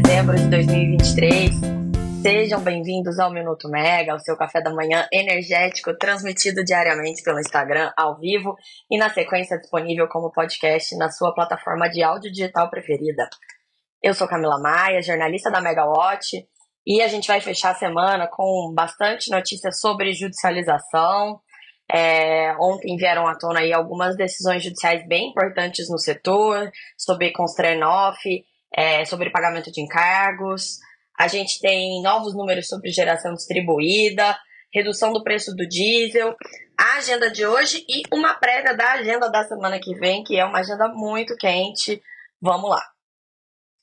dezembro de 2023. Sejam bem-vindos ao Minuto Mega, o seu café da manhã energético, transmitido diariamente pelo Instagram ao vivo e na sequência disponível como podcast na sua plataforma de áudio digital preferida. Eu sou Camila Maia, jornalista da Megawatt, e a gente vai fechar a semana com bastante notícias sobre judicialização. É, ontem vieram à tona aí algumas decisões judiciais bem importantes no setor, sobre Constrenoff, é, sobre pagamento de encargos. A gente tem novos números sobre geração distribuída, redução do preço do diesel, a agenda de hoje e uma prévia da agenda da semana que vem, que é uma agenda muito quente. Vamos lá.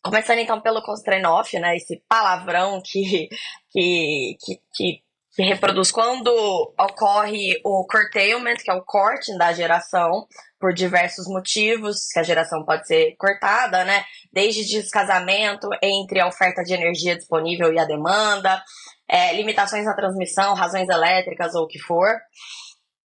Começando então pelo Constrain né? Esse palavrão que, que, que, que, que reproduz quando ocorre o curtailment, que é o corte da geração, por diversos motivos, que a geração pode ser cortada, né? Desde descasamento entre a oferta de energia disponível e a demanda, é, limitações na transmissão, razões elétricas ou o que for.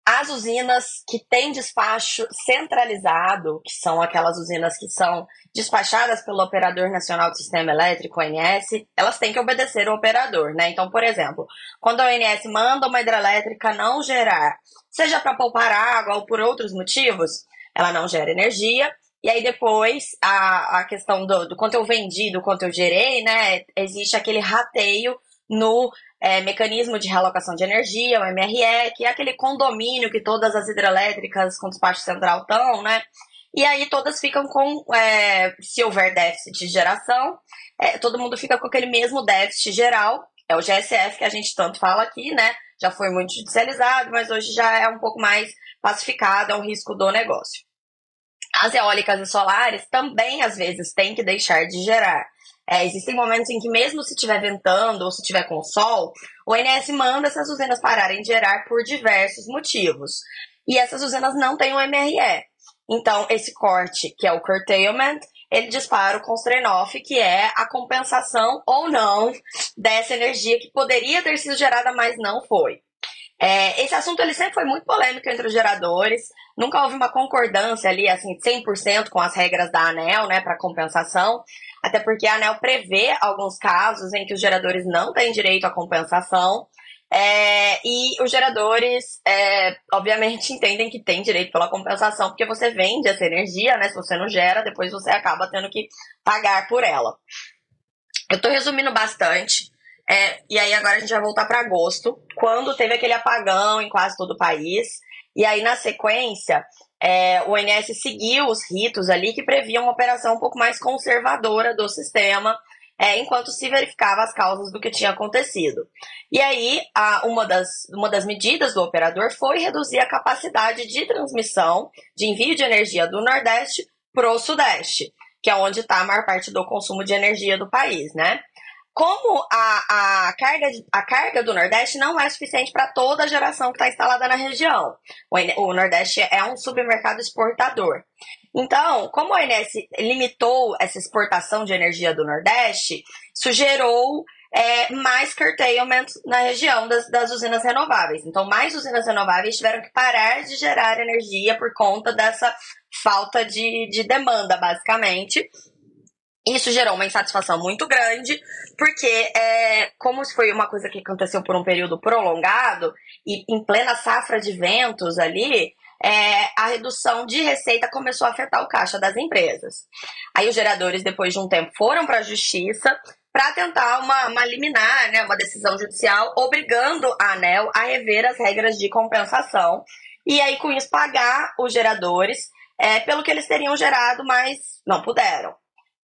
As usinas que têm despacho centralizado, que são aquelas usinas que são despachadas pelo Operador Nacional do Sistema Elétrico, ONS, elas têm que obedecer o operador, né? Então, por exemplo, quando a ONS manda uma hidrelétrica não gerar, seja para poupar água ou por outros motivos, ela não gera energia, e aí depois a, a questão do, do quanto eu vendi, do quanto eu gerei, né? Existe aquele rateio no é, mecanismo de realocação de energia, o MRE, que é aquele condomínio que todas as hidrelétricas com despacho central estão, né? E aí todas ficam com, é, se houver déficit de geração, é, todo mundo fica com aquele mesmo déficit geral, é o GSF que a gente tanto fala aqui, né? Já foi muito judicializado, mas hoje já é um pouco mais pacificado, é um risco do negócio. As eólicas e solares também, às vezes, têm que deixar de gerar. É, existem momentos em que, mesmo se estiver ventando ou se estiver com sol, o INS manda essas usinas pararem de gerar por diversos motivos. E essas usinas não têm o MRE. Então, esse corte, que é o curtailment, ele dispara o constrain-off, que é a compensação ou não dessa energia que poderia ter sido gerada, mas não foi. É, esse assunto ele sempre foi muito polêmico entre os geradores. Nunca houve uma concordância ali, assim, 100% com as regras da ANEL, né, para compensação. Até porque a ANEL prevê alguns casos em que os geradores não têm direito à compensação. É, e os geradores, é, obviamente, entendem que tem direito pela compensação, porque você vende essa energia, né? Se você não gera, depois você acaba tendo que pagar por ela. Eu estou resumindo bastante. É, e aí agora a gente vai voltar para agosto, quando teve aquele apagão em quase todo o país. E aí, na sequência, é, o INS seguiu os ritos ali que previam uma operação um pouco mais conservadora do sistema, é, enquanto se verificava as causas do que tinha acontecido. E aí, a, uma, das, uma das medidas do operador foi reduzir a capacidade de transmissão de envio de energia do Nordeste para o Sudeste, que é onde está a maior parte do consumo de energia do país, né? Como a, a, carga, a carga do Nordeste não é suficiente para toda a geração que está instalada na região. O, o, Nordeste é um submercado exportador. Então, como a ONS limitou essa exportação de energia do Nordeste, isso gerou é, mais curtailment na região das, das usinas renováveis. Então, mais usinas renováveis tiveram que parar de gerar energia por conta dessa falta de, de demanda, basicamente. Isso gerou uma insatisfação muito grande, porque é, como isso foi uma coisa que aconteceu por um período prolongado e em plena safra de ventos ali, é, a redução de receita começou a afetar o caixa das empresas. Aí os geradores, depois de um tempo, foram para a justiça para tentar uma, uma liminar, né, uma decisão judicial, obrigando a ANEL a rever as regras de compensação e aí com isso pagar os geradores é, pelo que eles teriam gerado, mas não puderam.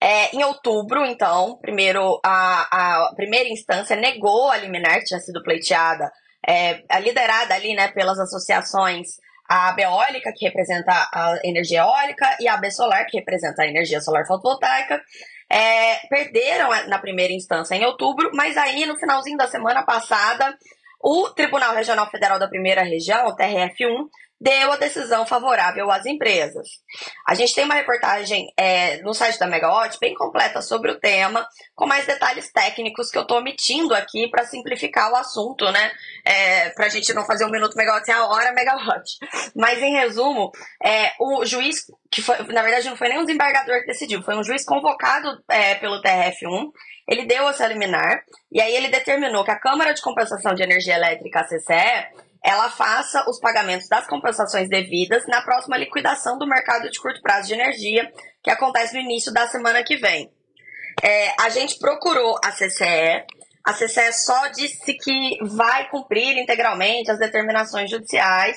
É, em outubro, então, primeiro a, a primeira instância negou a liminar que tinha sido pleiteada, é, liderada ali né, pelas associações a AB eólica, que representa a energia eólica, e a AB solar, que representa a energia solar fotovoltaica. É, perderam na primeira instância em outubro, mas aí no finalzinho da semana passada, o Tribunal Regional Federal da Primeira Região, o TRF1, deu a decisão favorável às empresas. A gente tem uma reportagem é, no site da Megawatt bem completa sobre o tema, com mais detalhes técnicos que eu estou omitindo aqui para simplificar o assunto, né? É, para a gente não fazer um minuto Megawatt a hora Megawatt. Mas, em resumo, é, o juiz, que foi, na verdade não foi nem um desembargador que decidiu, foi um juiz convocado é, pelo TRF1, ele deu essa liminar, e aí ele determinou que a Câmara de Compensação de Energia Elétrica, a CCE, ela faça os pagamentos das compensações devidas na próxima liquidação do mercado de curto prazo de energia, que acontece no início da semana que vem. É, a gente procurou a CCE, a CCE só disse que vai cumprir integralmente as determinações judiciais,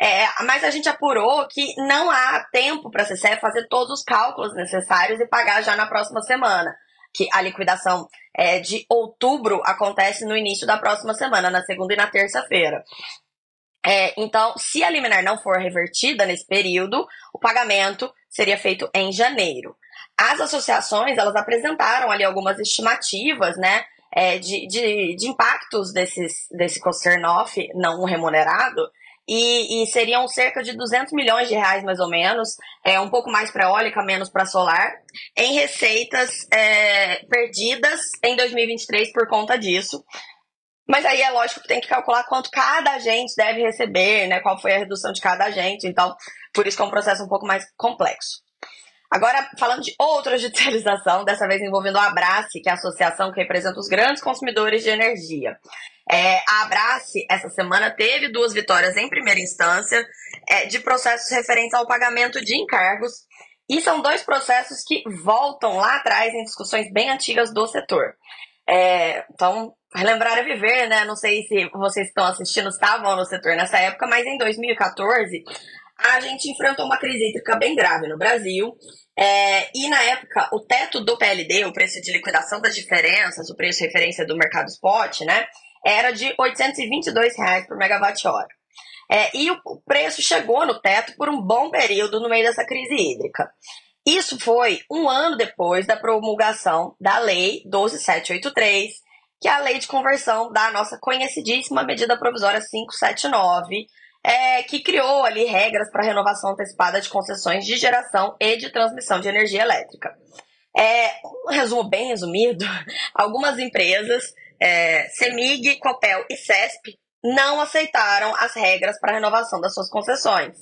é, mas a gente apurou que não há tempo para a CCE fazer todos os cálculos necessários e pagar já na próxima semana que a liquidação é, de outubro acontece no início da próxima semana, na segunda e na terça-feira. É, então, se a liminar não for revertida nesse período, o pagamento seria feito em janeiro. As associações, elas apresentaram ali algumas estimativas, né, é, de, de, de, impactos desses, desse Costernoff não remunerado, e, e, seriam cerca de 200 milhões de reais, mais ou menos, é, um pouco mais para eólica, menos para solar, em receitas é, perdidas em 2023 por conta disso. Mas aí é lógico que tem que calcular quanto cada agente deve receber, né? Qual foi a redução de cada agente. Então, por isso que é um processo um pouco mais complexo. Agora, falando de outra judicialização, dessa vez envolvendo a Abrace, que é a associação que representa os grandes consumidores de energia. É, a Abrace, essa semana, teve duas vitórias em primeira instância é, de processos referentes ao pagamento de encargos. E são dois processos que voltam lá atrás em discussões bem antigas do setor. É, então, relembrar é viver, né? Não sei se vocês estão assistindo, estavam no setor nessa época, mas em 2014 a gente enfrentou uma crise hídrica bem grave no Brasil. É, e na época, o teto do PLD, o preço de liquidação das diferenças, o preço de referência do mercado spot, né, era de 822 reais por megawatt-hora. É, e o preço chegou no teto por um bom período no meio dessa crise hídrica. Isso foi um ano depois da promulgação da Lei 12783, que é a lei de conversão da nossa conhecidíssima medida provisória 579, é, que criou ali regras para renovação antecipada de concessões de geração e de transmissão de energia elétrica. É, um resumo bem resumido, algumas empresas, é, Semig, Copel e CESP, não aceitaram as regras para renovação das suas concessões.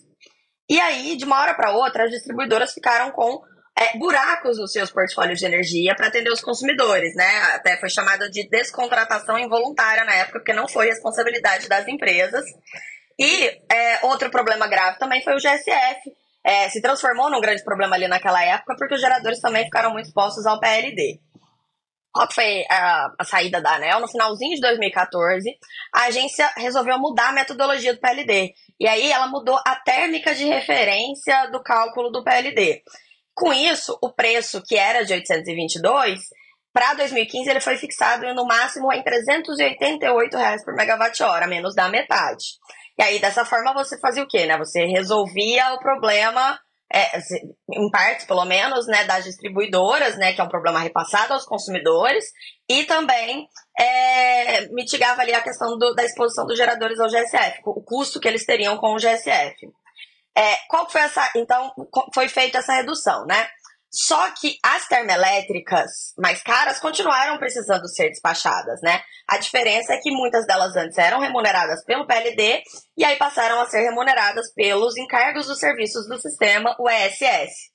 E aí, de uma hora para outra, as distribuidoras ficaram com é, buracos nos seus portfólios de energia para atender os consumidores, né? Até foi chamada de descontratação involuntária na época, porque não foi responsabilidade das empresas. E é, outro problema grave também foi o GSF. É, se transformou num grande problema ali naquela época, porque os geradores também ficaram muito expostos ao PLD. Qual foi a, a, saída da ANEL? No finalzinho de 2014, a agência resolveu mudar a metodologia do PLD. E aí ela mudou a térmica de referência do cálculo do PLD. Com isso, o preço que era de 822, para 2015 ele foi fixado no máximo em 388 reais por megawatt-hora, menos da metade. E aí, dessa forma, você fazia o quê, né? Você resolvia o problema, é, em partes, pelo menos, né, das distribuidoras, né, que é um problema repassado aos consumidores, e também é, mitigava ali a questão do, da exposição dos geradores ao GSF, o custo que eles teriam com o GSF. É, qual foi essa. Então, foi feita essa redução, né? Só que as termoelétricas mais caras continuaram precisando ser despachadas, né? A diferença é que muitas delas antes eram remuneradas pelo PLD e aí passaram a ser remuneradas pelos encargos dos serviços do sistema, o ESS.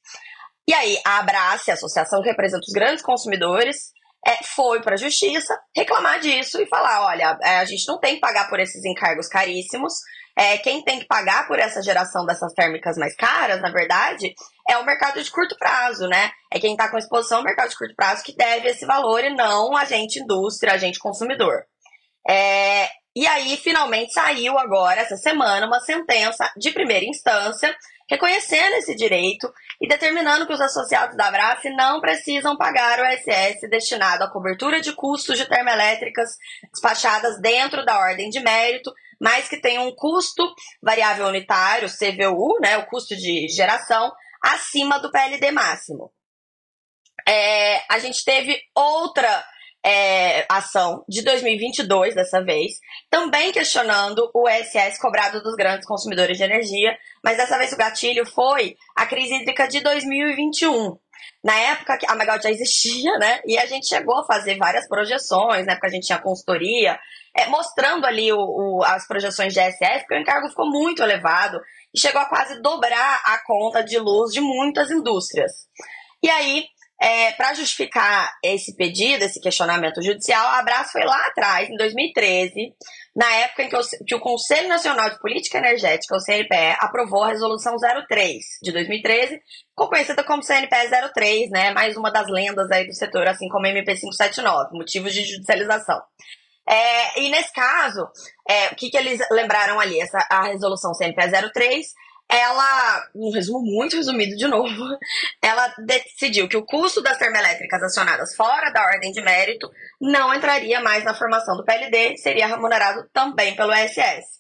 E aí a Abrace, a associação que representa os grandes consumidores, é, foi para a justiça reclamar disso e falar: olha, é, a gente não tem que pagar por esses encargos caríssimos, é, quem tem que pagar por essa geração dessas térmicas mais caras, na verdade, é o mercado de curto prazo, né? É quem está com exposição ao mercado de curto prazo que deve esse valor e não a gente indústria, a gente consumidor. É, e aí, finalmente, saiu agora, essa semana, uma sentença de primeira instância reconhecendo esse direito e determinando que os associados da Abrace não precisam pagar o ISS destinado à cobertura de custos de termoelétricas despachadas dentro da ordem de mérito, mas que tem um custo variável unitário, CVU, né, o custo de geração, acima do PLD máximo. É, a gente teve outra é, ação de 2022, dessa vez, também questionando o ISS cobrado dos grandes consumidores de energia, mas dessa vez o gatilho foi a crise hídrica de 2021. Na época que a Megawatt já existia, né? E a gente chegou a fazer várias projeções, na época a gente tinha consultoria, é, mostrando ali o, o, as projeções de ISS, porque o encargo ficou muito elevado e chegou a quase dobrar a conta de luz de muitas indústrias. E aí, é, para justificar esse pedido, esse questionamento judicial, a Abraço foi lá atrás, em 2013, na época em que o, que o, Conselho Nacional de Política Energética, o CNPE, aprovou a Resolução 03 de 2013, conhecida como CNPE 03, né, mais uma das lendas aí do setor, assim como MP 579, motivos de judicialização. É, e nesse caso, é, o que, que eles lembraram ali? Essa, a resolução CNPE 03 ela, um resumo muito resumido de novo, ela decidiu que o custo das termoelétricas acionadas fora da ordem de mérito não entraria mais na formação do PLD, seria remunerado também pelo ISS.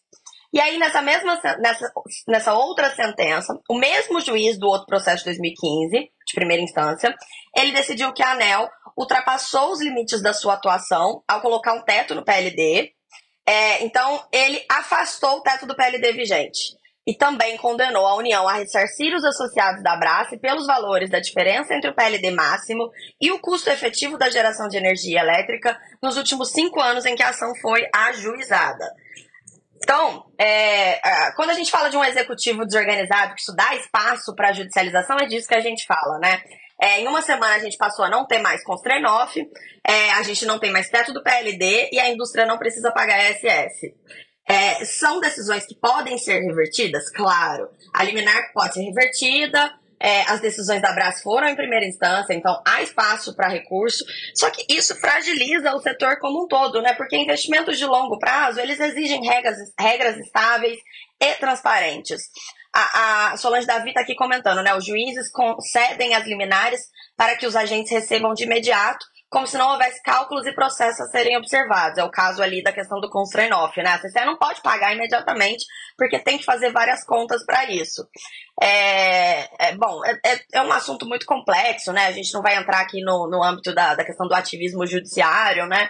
E aí, nessa mesma nessa, nessa outra sentença, o mesmo juiz do outro processo de 2015, de primeira instância, ele decidiu que a ANEL ultrapassou os limites da sua atuação ao colocar um teto no PLD. É, então, ele afastou o teto do PLD vigente e também condenou a União a ressarcir os associados da Abrace pelos valores da diferença entre o PLD máximo e o custo efetivo da geração de energia elétrica nos últimos cinco anos em que a ação foi ajuizada. Então, é, quando a gente fala de um executivo desorganizado, que isso dá espaço para a judicialização, é disso que a gente fala, né? É, em uma semana a gente passou a não ter mais Constrenoff, é, a gente não tem mais teto do PLD e a indústria não precisa pagar SS. É, são decisões que podem ser revertidas? Claro. A liminar pode ser revertida, é, as decisões da Brás foram em primeira instância, então há espaço para recurso. Só que isso fragiliza o setor como um todo, né? Porque investimentos de longo prazo, eles exigem regras, regras estáveis e transparentes. A, a Solange Davi está aqui comentando, né? Os juízes concedem as liminares para que os agentes recebam de imediato como se não houvesse cálculos e processos a serem observados. É o caso ali da questão do constrain-off, né? A CCE não pode pagar imediatamente, porque tem que fazer várias contas para isso. É, é bom, é, é, é, um assunto muito complexo, né? A gente não vai entrar aqui no, no âmbito da, da questão do ativismo judiciário, né?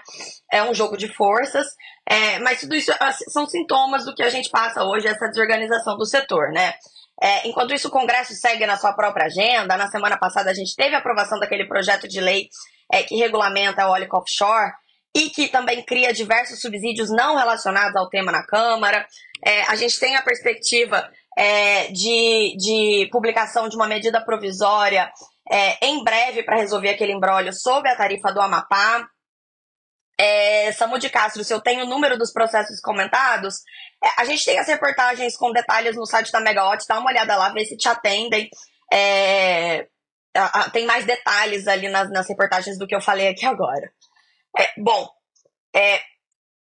É um jogo de forças, é, mas tudo isso assim, são sintomas do que a gente passa hoje, essa desorganização do setor, né? É, enquanto isso, o Congresso segue na sua própria agenda. Na semana passada, a gente teve a aprovação daquele projeto de lei é, que regulamenta o óleo offshore e que também cria diversos subsídios não relacionados ao tema na Câmara. É, a gente tem a perspectiva é, de, de publicação de uma medida provisória é, em breve para resolver aquele embrólio sobre a tarifa do Amapá. É, Samu de Castro, se eu tenho o número dos processos comentados, é, a gente tem as reportagens com detalhes no site da Megawatt, dá uma olhada lá, vê se te atendem. É, tem mais detalhes ali nas, nas, reportagens do que eu falei aqui agora. É, bom, é,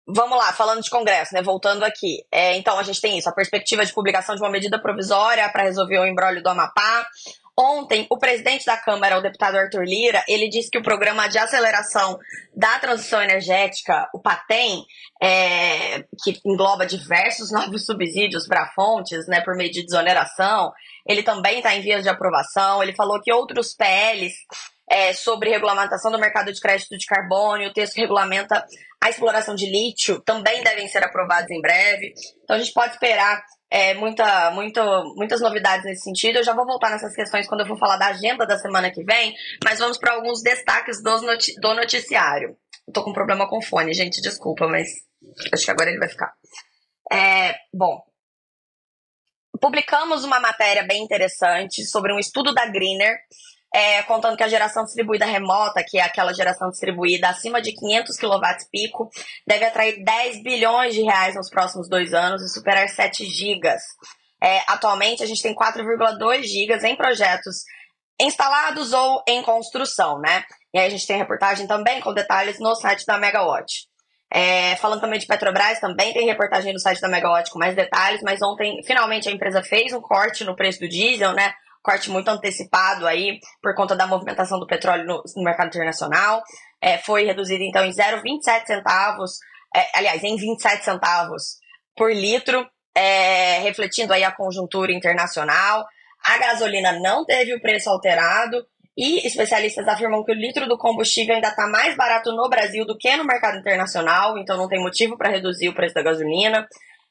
vamos lá, falando de Congresso, né? Voltando aqui. É, então, a gente tem isso, a perspectiva de publicação de uma medida provisória para resolver o embrólio do Amapá. Ontem, o presidente da Câmara, o deputado Arthur Lira, ele disse que o programa de aceleração da transição energética, o PATEM, é, que engloba diversos novos subsídios para fontes, né, por meio de desoneração, ele também está em vias de aprovação. Ele falou que outros PLs é, sobre regulamentação do mercado de crédito de carbono, o texto regulamenta a exploração de lítio, também devem ser aprovados em breve. Então a gente pode esperar é, muita, muito, muitas novidades nesse sentido. Eu já vou voltar nessas questões quando eu for falar da agenda da semana que vem, mas vamos para alguns destaques noti do noticiário. Tô com problema com fone, gente, desculpa, mas acho que agora ele vai ficar. É, bom, publicamos uma matéria bem interessante sobre um estudo da Greener, é, contando que a geração distribuída remota, que é aquela geração distribuída acima de 500 kW pico, deve atrair 10 bilhões de reais nos próximos dois anos e superar 7 gigas. É, atualmente, a gente tem 4,2 gigas em projetos instalados ou em construção, né? E aí a gente tem reportagem também com detalhes no site da Megawatt. É, falando também de Petrobras, também tem reportagem no site da Megawatt com mais detalhes, mas ontem, finalmente, a empresa fez um corte no preço do diesel, né? Corte muito antecipado aí, por conta da movimentação do petróleo no, no mercado internacional. É, foi reduzido, então, em 0,27 centavos, é, aliás, em 27 centavos por litro, é, refletindo aí a conjuntura internacional. A gasolina não teve o preço alterado e especialistas afirmam que o litro do combustível ainda está mais barato no Brasil do que no mercado internacional, então não tem motivo para reduzir o preço da gasolina.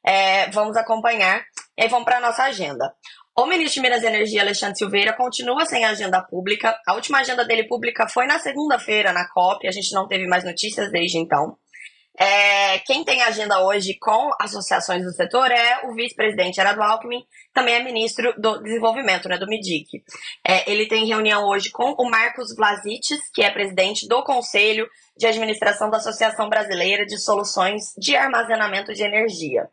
É, vamos acompanhar e aí vamos para a nossa agenda. O ministro de Minas e Energia, Alexandre Silveira, continua sem agenda pública. A última agenda dele pública foi na segunda-feira, na COP. A gente não teve mais notícias desde então. É, quem tem agenda hoje com associações do setor é o vice-presidente Gerardo Alckmin, também é ministro do Desenvolvimento, né, do MIDIC. É, ele tem reunião hoje com o Marcos Vlasites, que é presidente do Conselho de Administração da Associação Brasileira de Soluções de Armazenamento de Energia.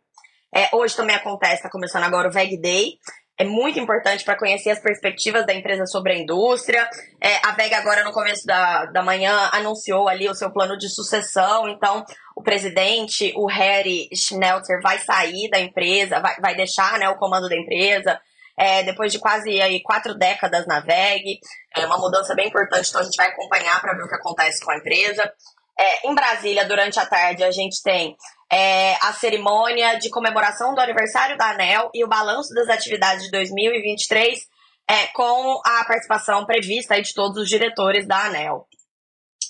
É, hoje também acontece, está começando agora o VEG Day, é muito importante para conhecer as perspectivas da empresa sobre a indústria. É, a VEG agora, no começo da, da manhã, anunciou ali o seu plano de sucessão. Então, o presidente, o Harry Schnelter, vai sair da empresa, vai, vai deixar né, o comando da empresa. É, depois de quase aí, quatro décadas na VEG. É uma mudança bem importante, então a gente vai acompanhar para ver o que acontece com a empresa. É, em Brasília, durante a tarde, a gente tem é, a cerimônia de comemoração do aniversário da ANEL e o balanço das atividades de 2023, é, com a participação prevista de todos os diretores da ANEL.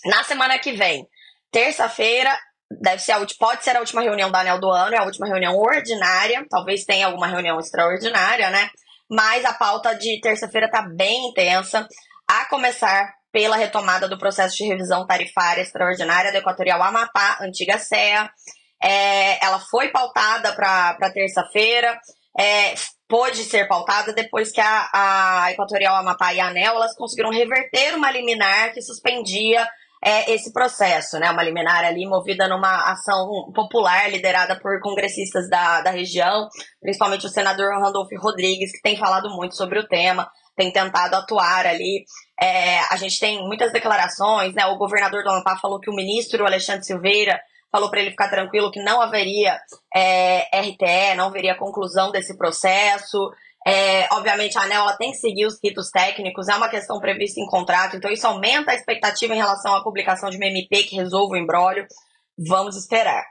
Na semana que vem, terça-feira, deve ser a, pode ser a última reunião da ANEL do ano, é a última reunião ordinária, talvez tenha alguma reunião extraordinária, né? Mas a pauta de terça-feira está bem intensa, a começar pela retomada do processo de revisão tarifária extraordinária do Equatorial Amapá, antiga CEA, é, ela foi pautada para terça-feira, é, pôde ser pautada depois que a, a Equatorial Amapá e a ANEL elas conseguiram reverter uma liminar que suspendia é, esse processo, né? Uma liminar ali movida numa ação popular liderada por congressistas da, da região, principalmente o senador Randolfo Rodrigues, que tem falado muito sobre o tema, tem tentado atuar ali. É, a gente tem muitas declarações, né? O governador do Amapá falou que o ministro Alexandre Silveira falou para ele ficar tranquilo que não haveria é, RTE, não haveria conclusão desse processo. É, obviamente, a ANEL ela tem que seguir os ritos técnicos, é uma questão prevista em contrato, então isso aumenta a expectativa em relação à publicação de uma MP que resolva o embrólio. Vamos esperar.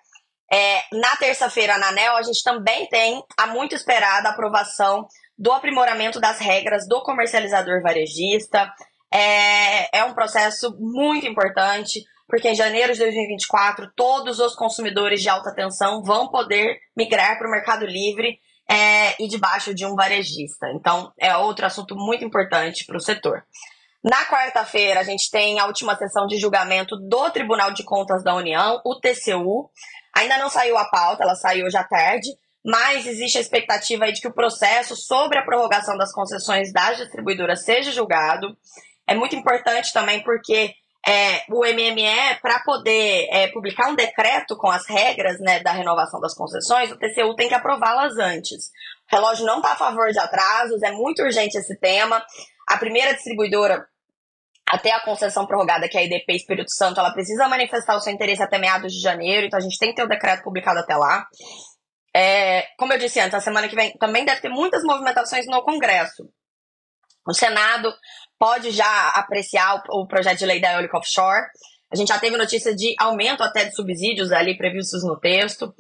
É, na terça-feira, na ANEL, a gente também tem a muito esperada aprovação do aprimoramento das regras do comercializador varejista. É, é um processo muito importante porque em janeiro de 2024 todos os consumidores de alta tensão vão poder migrar para o Mercado Livre é, e debaixo de um varejista. Então, é outro assunto muito importante para o setor. Na quarta-feira, a gente tem a última sessão de julgamento do Tribunal de Contas da União, o TCU. Ainda não saiu a pauta, ela saiu hoje à tarde, mas existe a expectativa de que o processo sobre a prorrogação das concessões das distribuidoras seja julgado. É muito importante também porque é, o MME, para poder é, publicar um decreto com as regras né, da renovação das concessões, o TCU tem que aprová-las antes. O relógio não está a favor de atrasos, é muito urgente esse tema. A primeira distribuidora, até a concessão prorrogada, que é a IDP Espírito Santo, ela precisa manifestar o seu interesse até meados de janeiro, então a gente tem que ter o decreto publicado até lá. É, como eu disse antes, a semana que vem também deve ter muitas movimentações no Congresso. O Senado pode já apreciar o, projeto de lei da eólica offshore. A gente já teve notícia de aumento até de subsídios ali previstos no texto.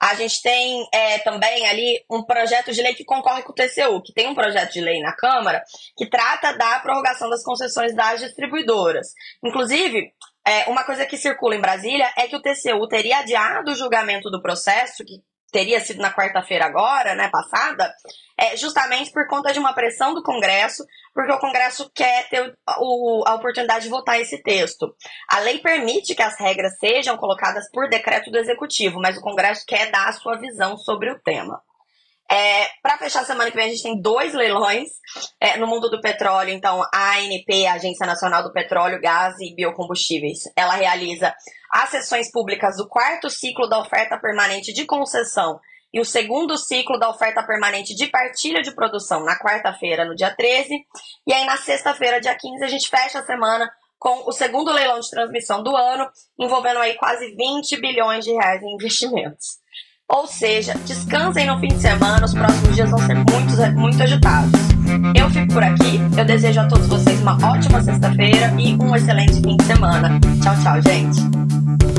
A gente tem é, também ali um projeto de lei que concorre com o TCU, que tem um projeto de lei na Câmara que trata da prorrogação das concessões das distribuidoras. Inclusive, é, uma coisa que circula em Brasília é que o TCU teria adiado o julgamento do processo, que teria sido na quarta-feira agora, né, passada, é justamente por conta de uma pressão do Congresso, porque o Congresso quer ter o, a oportunidade de votar esse texto. A lei permite que as regras sejam colocadas por decreto do Executivo, mas o Congresso quer dar a sua visão sobre o tema. É, para fechar a semana que vem, a gente tem dois leilões é, no mundo do petróleo. Então, a ANP, a Agência Nacional do Petróleo, Gás e Biocombustíveis, ela realiza as sessões públicas do quarto ciclo da oferta permanente de concessão e o segundo ciclo da oferta permanente de partilha de produção na quarta-feira, no dia 13. E aí, na sexta-feira, dia 15, a gente fecha a semana com o segundo leilão de transmissão do ano, envolvendo aí quase 20 bilhões de reais em investimentos. Ou seja, descansem no fim de semana, os próximos dias vão ser muito, muito agitados. Eu fico por aqui, eu desejo a todos vocês uma ótima sexta-feira e um excelente fim de semana. Tchau, tchau, gente!